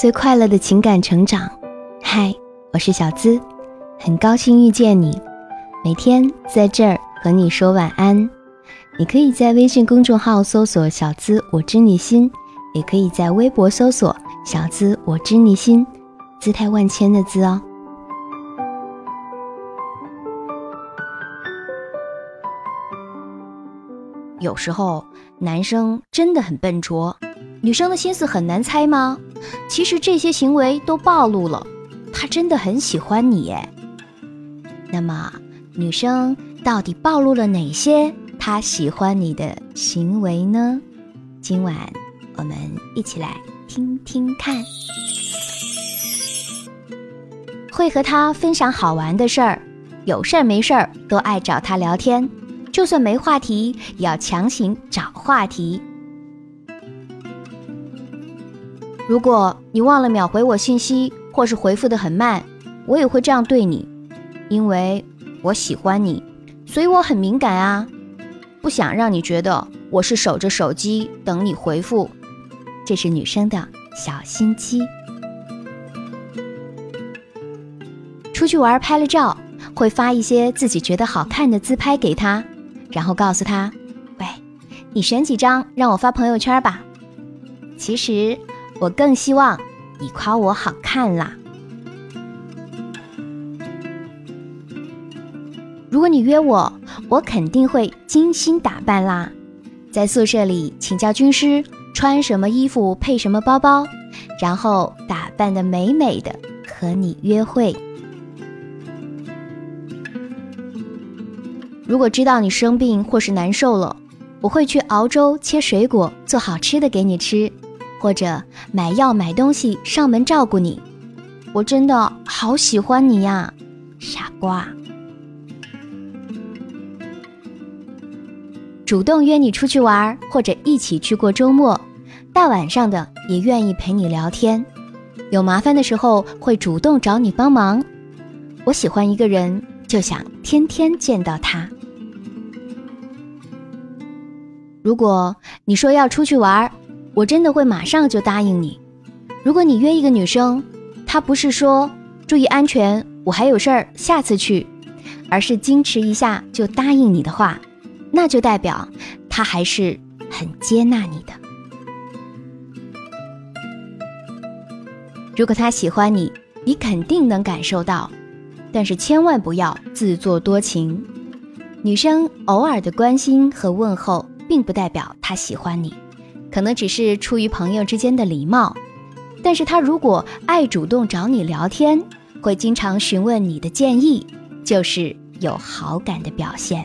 最快乐的情感成长。嗨，我是小资，很高兴遇见你。每天在这儿和你说晚安。你可以在微信公众号搜索“小资我知你心”，也可以在微博搜索“小资我知你心”，姿态万千的“资”哦。有时候男生真的很笨拙，女生的心思很难猜吗？其实这些行为都暴露了，他真的很喜欢你耶。那么女生到底暴露了哪些他喜欢你的行为呢？今晚我们一起来听听看。会和他分享好玩的事儿，有事儿没事儿都爱找他聊天。就算没话题，也要强行找话题。如果你忘了秒回我信息，或是回复的很慢，我也会这样对你，因为我喜欢你，所以我很敏感啊，不想让你觉得我是守着手机等你回复。这是女生的小心机。出去玩拍了照，会发一些自己觉得好看的自拍给他。然后告诉他：“喂，你选几张让我发朋友圈吧。”其实我更希望你夸我好看啦。如果你约我，我肯定会精心打扮啦，在宿舍里请教军师穿什么衣服配什么包包，然后打扮的美美的和你约会。如果知道你生病或是难受了，我会去熬粥、切水果、做好吃的给你吃，或者买药、买东西上门照顾你。我真的好喜欢你呀，傻瓜！主动约你出去玩，或者一起去过周末，大晚上的也愿意陪你聊天，有麻烦的时候会主动找你帮忙。我喜欢一个人，就想天天见到他。如果你说要出去玩，我真的会马上就答应你。如果你约一个女生，她不是说注意安全，我还有事儿，下次去，而是矜持一下就答应你的话，那就代表她还是很接纳你的。如果他喜欢你，你肯定能感受到，但是千万不要自作多情。女生偶尔的关心和问候。并不代表她喜欢你，可能只是出于朋友之间的礼貌。但是他如果爱主动找你聊天，会经常询问你的建议，就是有好感的表现。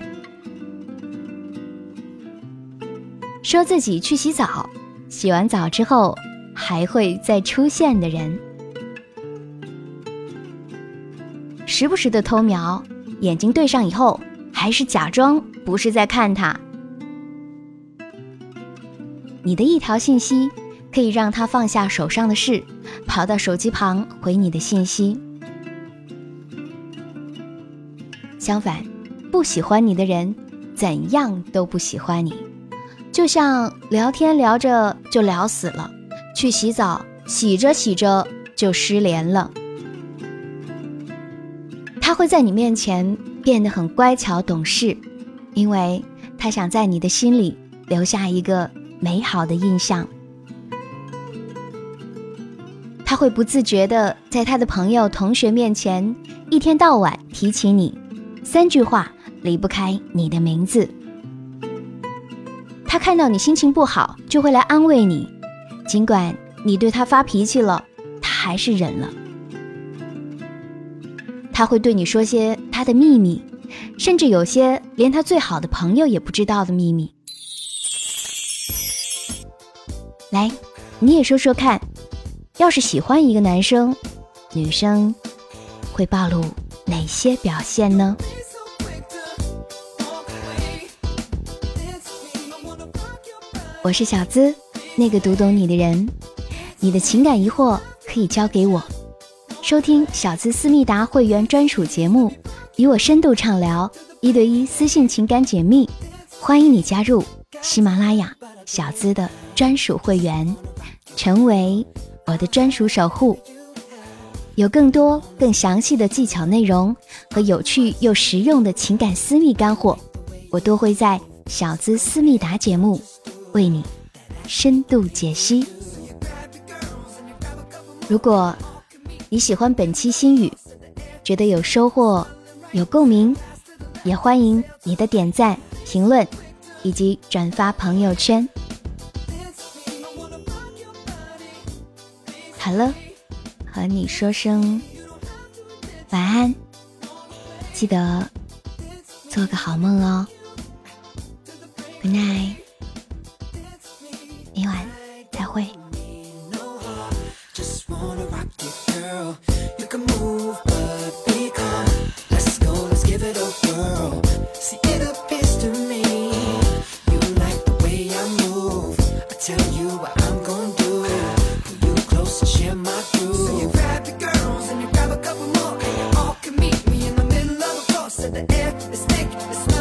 说自己去洗澡，洗完澡之后还会再出现的人，时不时的偷瞄，眼睛对上以后，还是假装不是在看他。你的一条信息可以让他放下手上的事，跑到手机旁回你的信息。相反，不喜欢你的人，怎样都不喜欢你。就像聊天聊着就聊死了，去洗澡洗着洗着就失联了。他会在你面前变得很乖巧懂事，因为他想在你的心里留下一个。美好的印象，他会不自觉的在他的朋友、同学面前一天到晚提起你，三句话离不开你的名字。他看到你心情不好，就会来安慰你，尽管你对他发脾气了，他还是忍了。他会对你说些他的秘密，甚至有些连他最好的朋友也不知道的秘密。来，你也说说看，要是喜欢一个男生，女生会暴露哪些表现呢？我是小资，那个读懂你的人，你的情感疑惑可以交给我。收听小资思密达会员专属节目，与我深度畅聊，一对一私信情感解密，欢迎你加入喜马拉雅小资的。专属会员，成为我的专属守护。有更多更详细的技巧内容和有趣又实用的情感私密干货，我都会在小资思密达节目为你深度解析。如果你喜欢本期心语，觉得有收获、有共鸣，也欢迎你的点赞、评论以及转发朋友圈。好了。和你说声晚安，记得做个好梦哦。Good night，it's thick, it's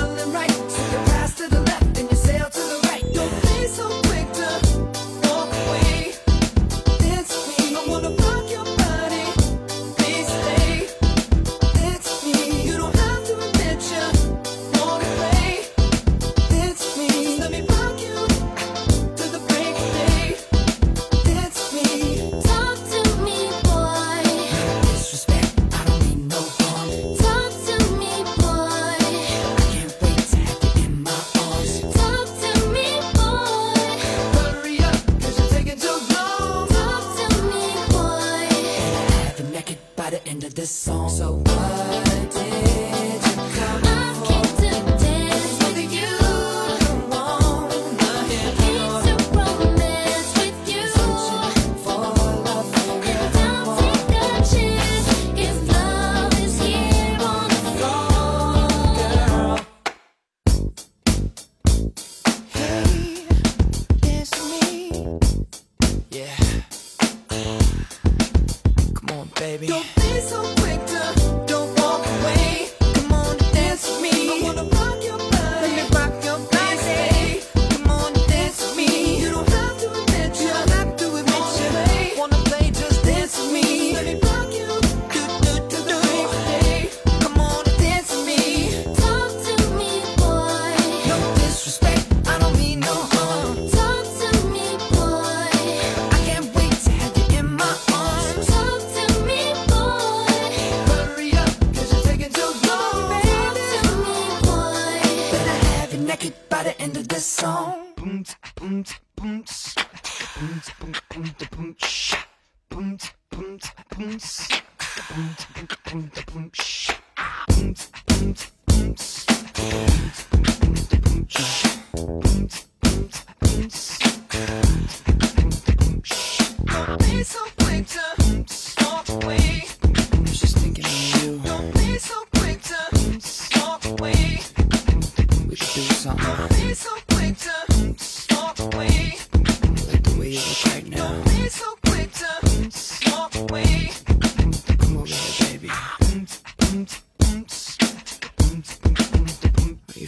Shh.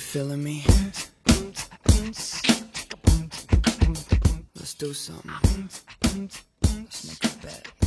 Feeling me? Let's do something. Let's make a bet.